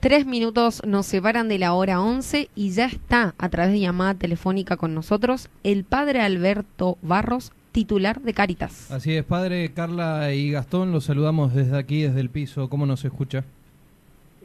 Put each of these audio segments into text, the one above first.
Tres minutos nos separan de la hora 11 y ya está a través de llamada telefónica con nosotros el padre Alberto Barros, titular de Caritas. Así es, padre Carla y Gastón, los saludamos desde aquí, desde el piso. ¿Cómo nos escucha?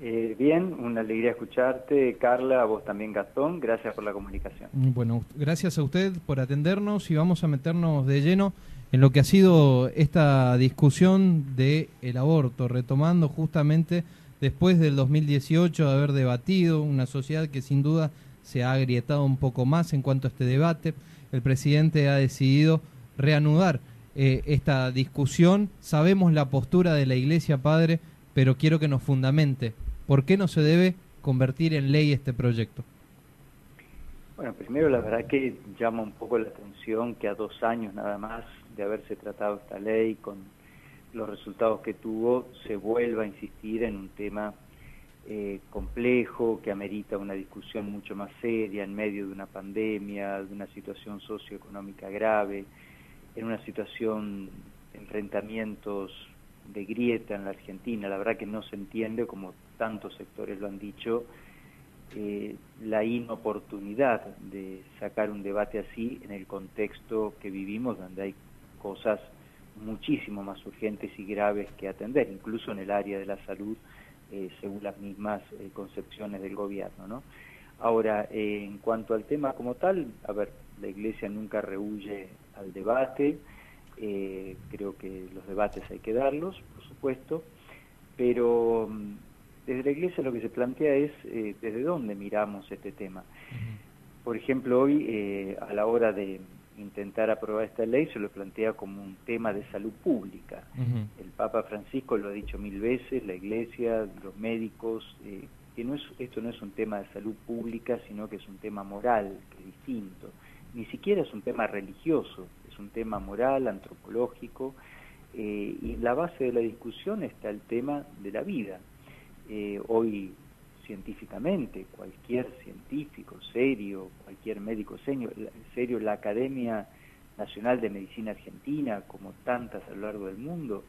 Eh, bien, una alegría escucharte, Carla, a vos también, Gastón. Gracias por la comunicación. Bueno, gracias a usted por atendernos y vamos a meternos de lleno en lo que ha sido esta discusión de el aborto, retomando justamente después del 2018 de haber debatido, una sociedad que sin duda se ha agrietado un poco más en cuanto a este debate. El presidente ha decidido reanudar eh, esta discusión. Sabemos la postura de la Iglesia, Padre, pero quiero que nos fundamente. ¿Por qué no se debe convertir en ley este proyecto? Bueno, primero la verdad que llama un poco la atención que a dos años nada más de haberse tratado esta ley con los resultados que tuvo, se vuelva a insistir en un tema eh, complejo, que amerita una discusión mucho más seria en medio de una pandemia, de una situación socioeconómica grave, en una situación de enfrentamientos de grieta en la Argentina. La verdad que no se entiende, como tantos sectores lo han dicho, eh, la inoportunidad de sacar un debate así en el contexto que vivimos, donde hay cosas muchísimo más urgentes y graves que atender, incluso en el área de la salud, eh, según las mismas eh, concepciones del gobierno. ¿no? Ahora, eh, en cuanto al tema como tal, a ver, la Iglesia nunca rehuye al debate, creo que los debates hay que darlos, por supuesto, pero mm, desde la Iglesia lo que se plantea es desde dónde miramos este tema. Por ejemplo, hoy, a la hora de intentar aprobar esta ley se lo plantea como un tema de salud pública. El Papa Francisco lo ha dicho mil veces, la Iglesia, los médicos, eh, que no es, esto no es un tema de salud pública, sino que es un tema moral, que es distinto. Ni siquiera es un tema religioso, es un tema moral, antropológico, eh, y en la base de la discusión está el tema de la vida. Eh, hoy científicamente, cualquier científico serio, cualquier médico serio, serio, la Academia Nacional de Medicina Argentina, como tantas a lo largo del mundo,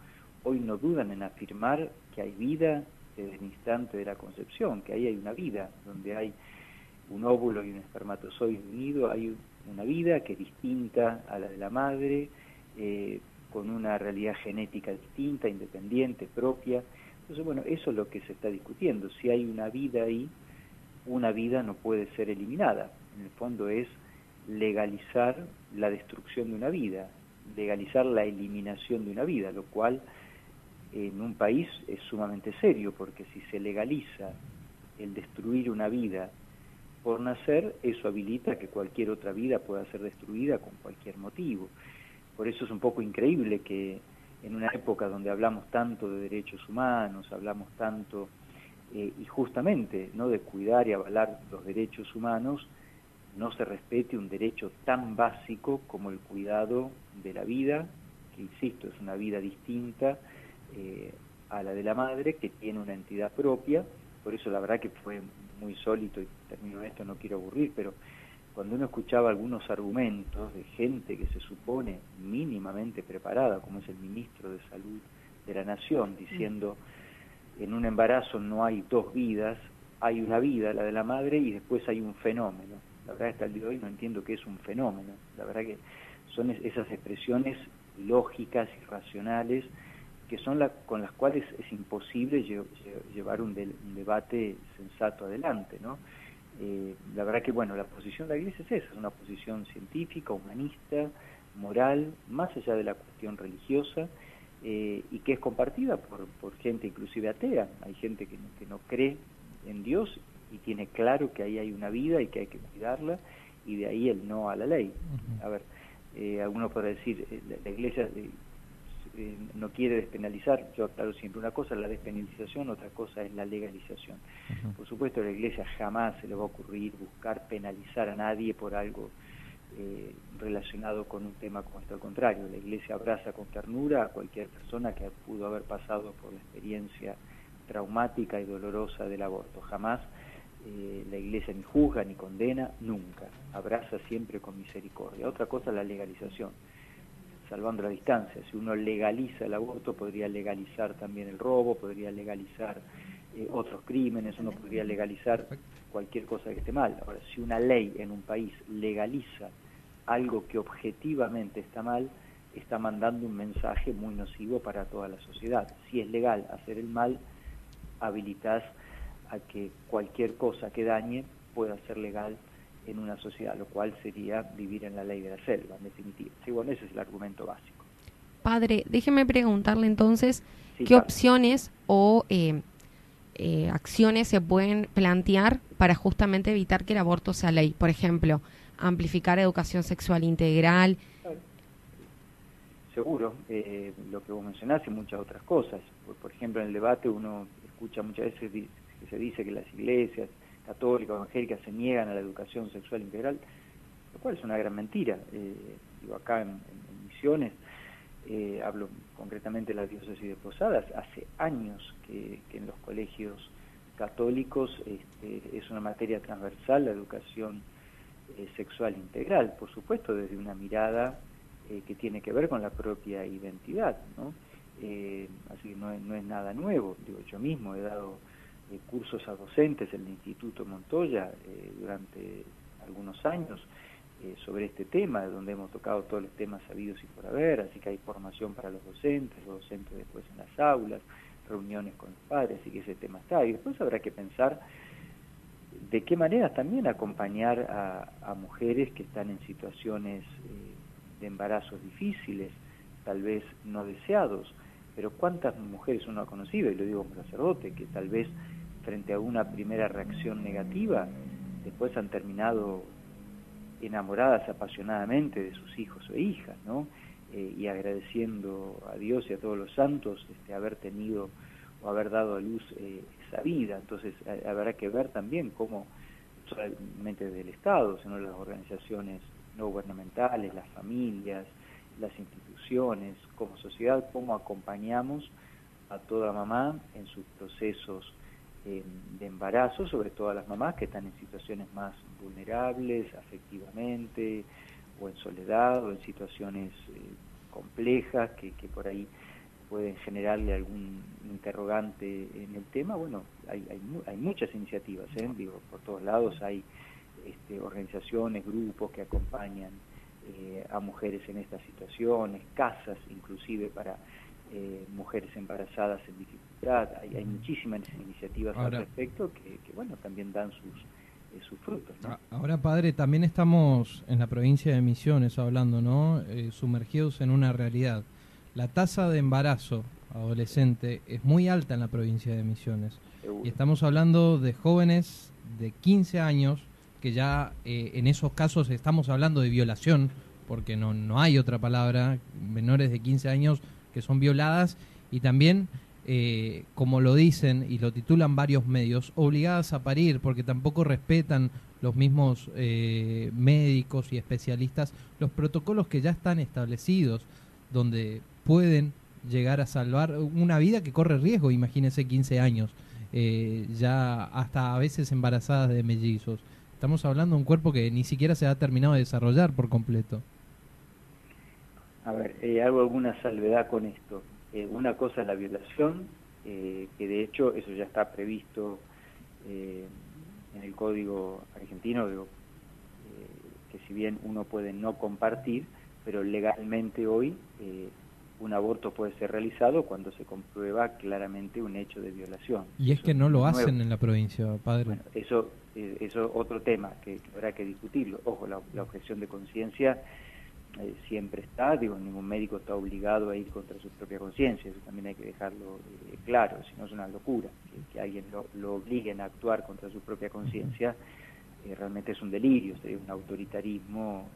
hoy no dudan en afirmar que hay vida desde el instante de la concepción, que ahí hay una vida, donde hay un óvulo y un espermatozoide unido, hay una vida que es distinta a la de la madre, eh, con una realidad genética distinta, independiente, propia, entonces, bueno, eso es lo que se está discutiendo. Si hay una vida ahí, una vida no puede ser eliminada. En el fondo es legalizar la destrucción de una vida, legalizar la eliminación de una vida, lo cual en un país es sumamente serio, porque si se legaliza el destruir una vida por nacer, eso habilita que cualquier otra vida pueda ser destruida con cualquier motivo. Por eso es un poco increíble que en una época donde hablamos tanto de derechos humanos, hablamos tanto eh, y justamente no de cuidar y avalar los derechos humanos, no se respete un derecho tan básico como el cuidado de la vida, que insisto, es una vida distinta eh, a la de la madre, que tiene una entidad propia, por eso la verdad que fue muy sólito, y termino esto, no quiero aburrir, pero cuando uno escuchaba algunos argumentos de gente que se supone mínimamente preparada, como es el ministro de Salud de la Nación, diciendo en un embarazo no hay dos vidas, hay una vida, la de la madre, y después hay un fenómeno. La verdad hasta el día de hoy no entiendo qué es un fenómeno. La verdad que son esas expresiones lógicas y racionales que son la, con las cuales es imposible llevar un, un debate sensato adelante, ¿no? Eh, la verdad que, bueno, la posición de la Iglesia es esa, es una posición científica, humanista, moral, más allá de la cuestión religiosa, eh, y que es compartida por, por gente inclusive atea. Hay gente que no, que no cree en Dios y tiene claro que ahí hay una vida y que hay que cuidarla, y de ahí el no a la ley. A ver, eh, alguno podrá decir, la, la Iglesia eh, no quiere despenalizar, yo aclaro siempre una cosa es la despenalización, otra cosa es la legalización. Por supuesto, a la Iglesia jamás se le va a ocurrir buscar penalizar a nadie por algo eh, relacionado con un tema como este. Al contrario, la Iglesia abraza con ternura a cualquier persona que pudo haber pasado por la experiencia traumática y dolorosa del aborto. Jamás eh, la Iglesia ni juzga ni condena, nunca. Abraza siempre con misericordia. Otra cosa es la legalización salvando la distancia. Si uno legaliza el aborto, podría legalizar también el robo, podría legalizar eh, otros crímenes, uno podría legalizar cualquier cosa que esté mal. Ahora, si una ley en un país legaliza algo que objetivamente está mal, está mandando un mensaje muy nocivo para toda la sociedad. Si es legal hacer el mal, habilitas a que cualquier cosa que dañe pueda ser legal en una sociedad, lo cual sería vivir en la ley de la selva, en definitiva. Sí, bueno, ese es el argumento básico. Padre, déjeme preguntarle entonces qué opciones o eh, eh, acciones se pueden plantear para justamente evitar que el aborto sea ley. Por ejemplo, amplificar educación sexual integral. Seguro, eh, lo que vos mencionás y muchas otras cosas. Por, ejemplo, en el debate uno escucha muchas veces que se dice que las iglesias católicas, evangélicas se niegan a la educación sexual integral, lo cual es una gran mentira. Eh, digo, acá en, Misiones, eh, hablo concretamente de la diócesis de Posadas, hace años que, en los colegios católicos este, es una materia transversal la educación eh, sexual integral, por supuesto desde una mirada que tiene que ver con la propia identidad, ¿no? así que no es nada nuevo, digo, yo mismo he dado eh, cursos a docentes en el Instituto Montoya eh, durante algunos años eh, sobre este tema, donde hemos tocado todos los temas sabidos y por haber, así que hay formación para los docentes, los docentes después en las aulas, reuniones con los padres, así que ese tema está. Y después habrá que pensar de qué manera también acompañar a, mujeres que están en situaciones de embarazos difíciles, tal vez no deseados, pero cuántas mujeres uno ha conocido, y lo digo como sacerdote, que tal vez frente a una primera reacción negativa, después han terminado enamoradas apasionadamente de sus hijos o hijas, ¿no? Eh, y agradeciendo a Dios y a todos los santos este, haber tenido o haber dado a luz eh, esa vida. Entonces habrá que ver también cómo, solamente del Estado, sino las organizaciones no gubernamentales, las familias, las instituciones, como sociedad, cómo acompañamos a toda mamá en sus procesos de embarazo, sobre todo a las mamás que están en situaciones más vulnerables afectivamente o en soledad o en situaciones eh, complejas que, que, por ahí pueden generarle algún interrogante en el tema. Bueno, hay, hay, hay muchas iniciativas, ¿eh? digo, por todos lados hay este, organizaciones, grupos que acompañan eh, a mujeres en estas situaciones, casas inclusive para eh, mujeres embarazadas en dificultad. Hay, muchísimas iniciativas al respecto que, bueno, también dan sus, eh, sus frutos. Ahora, padre, también estamos en la provincia de Misiones hablando, ¿no? Eh, sumergidos en una realidad. La tasa de embarazo adolescente es muy alta en la provincia de Misiones. Y estamos hablando de jóvenes de 15 años, que ya en esos casos estamos hablando de violación, porque no, no hay otra palabra, menores de 15 años que son violadas y también, eh, como lo dicen y lo titulan varios medios, obligadas a parir porque tampoco respetan los mismos eh, médicos y especialistas los protocolos que ya están establecidos, donde pueden llegar a salvar una vida que corre riesgo, imagínense 15 años, eh, ya hasta a veces embarazadas de mellizos. Estamos hablando de un cuerpo que ni siquiera se ha terminado de desarrollar por completo. A ver, eh, hago alguna salvedad con esto. Eh, una cosa es la violación, eh, que de hecho eso ya está previsto en el código argentino, que si bien uno puede no compartir, pero legalmente hoy un aborto puede ser realizado cuando se comprueba claramente un hecho de violación. Y es que no lo hacen en la provincia, padre. Bueno, eso es otro tema que, habrá que discutirlo. Ojo, la objeción de conciencia eh, siempre está, digo, ningún médico está obligado a ir contra su propia conciencia, eso también hay que dejarlo eh, claro, si no es una locura, que, alguien lo, obliguen a actuar contra su propia conciencia, eh, realmente es un delirio, sería un autoritarismo,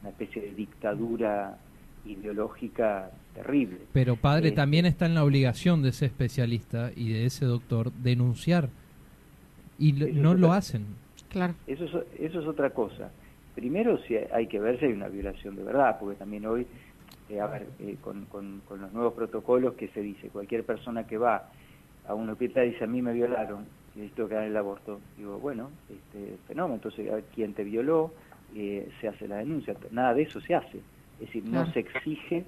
una especie de dictadura ideológica terrible. Pero padre, también está en la obligación de ese especialista y de ese doctor denunciar, y no lo hacen. Claro. Eso eso es otra cosa primero si hay que ver si hay una violación de verdad, porque también hoy, eh, a ver, eh, con, con, los nuevos protocolos que se dice, cualquier persona que va a un hospital y dice a mí me violaron, y necesito que hagan el aborto, digo, bueno, este fenómeno, entonces quién te violó, eh, se hace la denuncia, nada de eso se hace, es decir, no se exige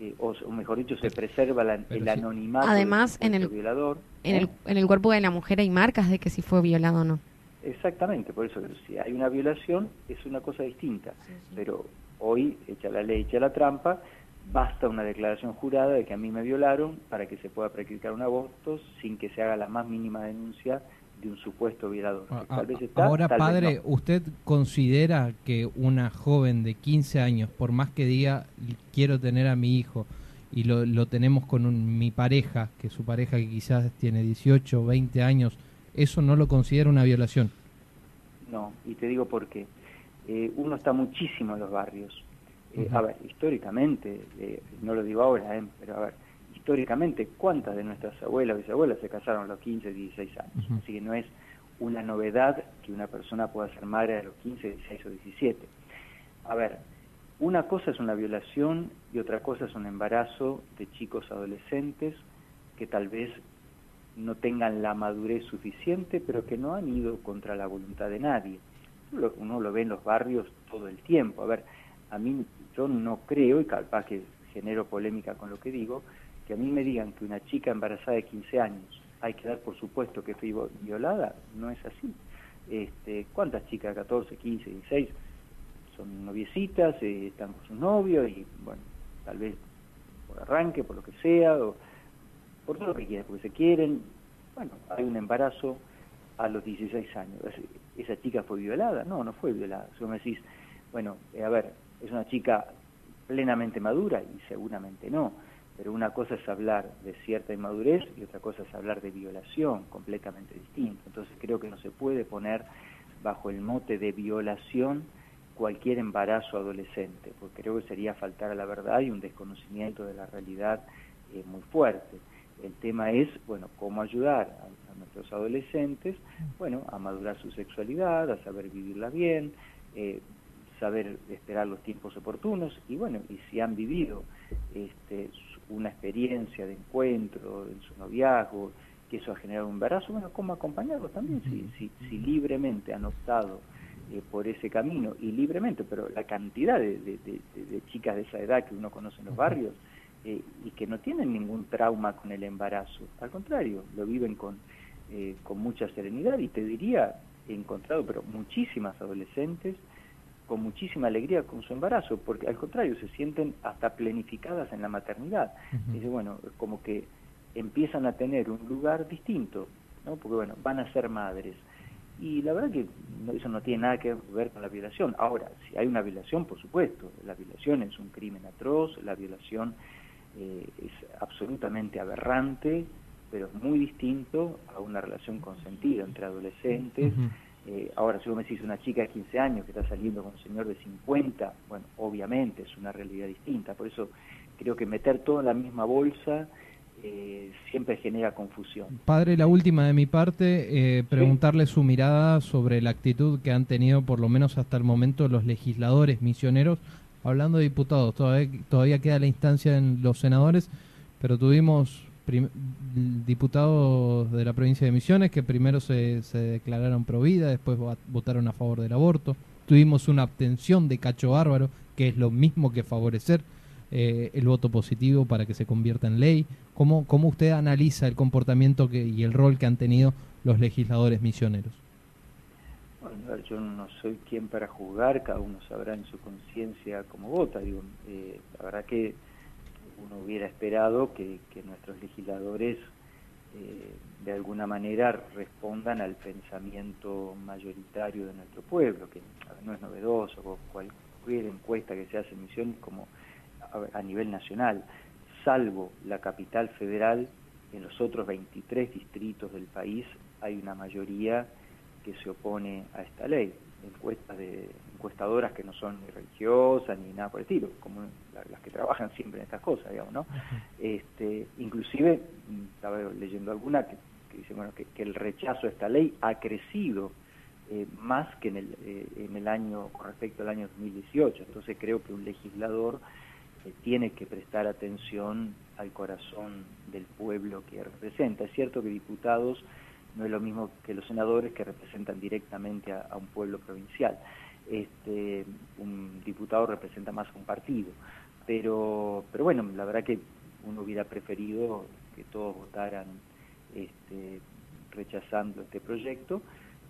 eh, o, mejor dicho, se preserva el anonimato Además, en el, violador. En, el, en el cuerpo de la mujer hay marcas de que si fue violado o no. Exactamente, por eso si hay una violación es una cosa distinta, pero hoy, echa la ley, echa la trampa, basta una declaración jurada de que a mí me violaron para que se pueda practicar un aborto sin que se haga la más mínima denuncia de un supuesto violador. Ah, ah, ahora, padre, ¿usted considera que una joven de 15 años, por más que diga quiero tener a mi hijo y lo, lo tenemos con mi pareja, que su pareja que quizás tiene 18 o 20 años, eso no lo considera una violación? No, y te digo por qué. Eh, uno está muchísimo en los barrios. Eh, a ver, históricamente, eh, no lo digo ahora, pero a ver, históricamente, ¿cuántas de nuestras abuelas, bisabuelas se casaron a los 15, 16 años? Así que no es una novedad que una persona pueda ser madre a los 15, 16 o 17. A ver, una cosa es una violación y otra cosa es un embarazo de chicos adolescentes que tal vez no tengan la madurez suficiente, pero que no han ido contra la voluntad de nadie. Uno lo ve en los barrios todo el tiempo. A ver, a mí yo no creo, y capaz que genero polémica con lo que digo, que a mí me digan que una chica embarazada de 15 años hay que dar por supuesto que fue violada, no es así. Este, ¿Cuántas chicas, 14, 15, 16, son noviecitas, eh, están con sus novios y, bueno, tal vez por arranque, por lo que sea, o por todo lo que quieran, porque se quieren, bueno, hay un embarazo a los 16 años. ¿Esa chica fue violada? No, no fue violada. Si me decís, bueno, eh, a ver, es una chica plenamente madura y seguramente no pero una cosa es hablar de cierta inmadurez y otra cosa es hablar de violación, completamente distinto. Entonces creo que no se puede poner bajo el mote de violación cualquier embarazo adolescente, porque creo que sería faltar a la verdad y un desconocimiento de la realidad eh, muy fuerte. El tema es, bueno, cómo ayudar a, a, nuestros adolescentes, bueno, a madurar su sexualidad, a saber vivirla bien, eh, saber esperar los tiempos oportunos y bueno, y si han vivido este, una experiencia de encuentro en su noviazgo, que eso ha generado un embarazo, bueno, ¿cómo acompañarlos también? Si, si, si libremente han optado eh, por ese camino, y libremente, pero la cantidad de, de, chicas de esa edad que uno conoce en los barrios, eh, y que no tienen ningún trauma con el embarazo, al contrario, lo viven con, eh, con mucha serenidad, y te diría, he encontrado, pero muchísimas adolescentes, con muchísima alegría con su embarazo, porque al contrario, se sienten hasta planificadas en la maternidad. Dice, bueno, como que empiezan a tener un lugar distinto, ¿no? porque bueno, van a ser madres. Y la verdad que eso no tiene nada que ver con la violación. Ahora, si hay una violación, por supuesto, la violación es un crimen atroz, la violación eh, es absolutamente aberrante, pero es muy distinto a una relación consentida entre adolescentes. Eh, ahora, si vos me decís una chica de 15 años que está saliendo con un señor de 50, bueno, obviamente es una realidad distinta. Por eso creo que meter todo en la misma bolsa eh, siempre genera confusión. Padre, la última de mi parte, eh, preguntarle su mirada sobre la actitud que han tenido, por lo menos hasta el momento, los legisladores misioneros. Hablando de diputados, todavía, todavía queda la instancia en los senadores, pero tuvimos diputados de la provincia de Misiones que primero se, declararon pro vida, después votaron a favor del aborto. Tuvimos una abstención de Cacho Bárbaro, que es lo mismo que favorecer eh, el voto positivo para que se convierta en ley. ¿Cómo, cómo usted analiza el comportamiento que, y el rol que han tenido los legisladores misioneros? Bueno, yo no soy quien para juzgar, cada uno sabrá en su conciencia cómo vota. Digo, eh, la verdad que uno hubiera esperado que, nuestros legisladores eh, de alguna manera respondan al pensamiento mayoritario de nuestro pueblo, que no es novedoso, cualquier encuesta que se hace en Misiones como a, nivel nacional, salvo la capital federal, en los otros 23 distritos del país hay una mayoría que se opone a esta ley. Encuestas de encuestadoras que no son ni religiosas ni nada por el estilo, como las que trabajan siempre en estas cosas, digamos, ¿no? Este, inclusive, estaba leyendo alguna que, dice, bueno, que, el rechazo a esta ley ha crecido eh, más que en el, eh, en el año, con respecto al año 2018. Entonces creo que un legislador eh, tiene que prestar atención al corazón del pueblo que representa. Es cierto que diputados no es lo mismo que los senadores que representan directamente a un pueblo provincial. Este, un diputado representa más a un partido. pero, pero bueno, la verdad que uno hubiera preferido que todos votaran este, rechazando este proyecto,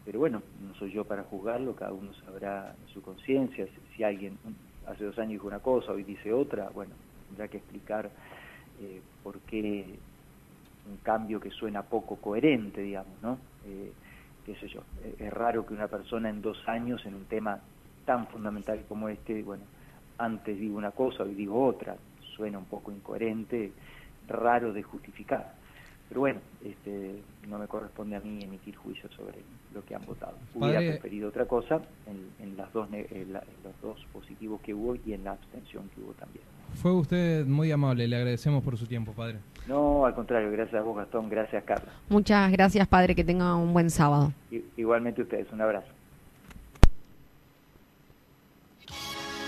pero bueno, no soy yo para juzgarlo, cada uno sabrá su conciencia, si, alguien hace dos años dijo una cosa, hoy dice otra, bueno, tendrá que explicar eh, por qué un cambio que suena poco coherente, digamos, ¿no? Eh, qué sé yo, es raro que una persona en dos años en un tema tan fundamental como este, bueno, antes digo una cosa, hoy digo otra, suena un poco incoherente, raro de justificar. Pero bueno, este, no me corresponde a mí emitir juicio sobre lo que han votado. Hubiera preferido otra cosa en, las dos, en los dos positivos que hubo y en la abstención que hubo también. Fue usted muy amable, le agradecemos por su tiempo, padre. No, al contrario, gracias a vos, Gastón, gracias, Carla. Muchas gracias, padre, que tenga un buen sábado. igualmente ustedes, un abrazo.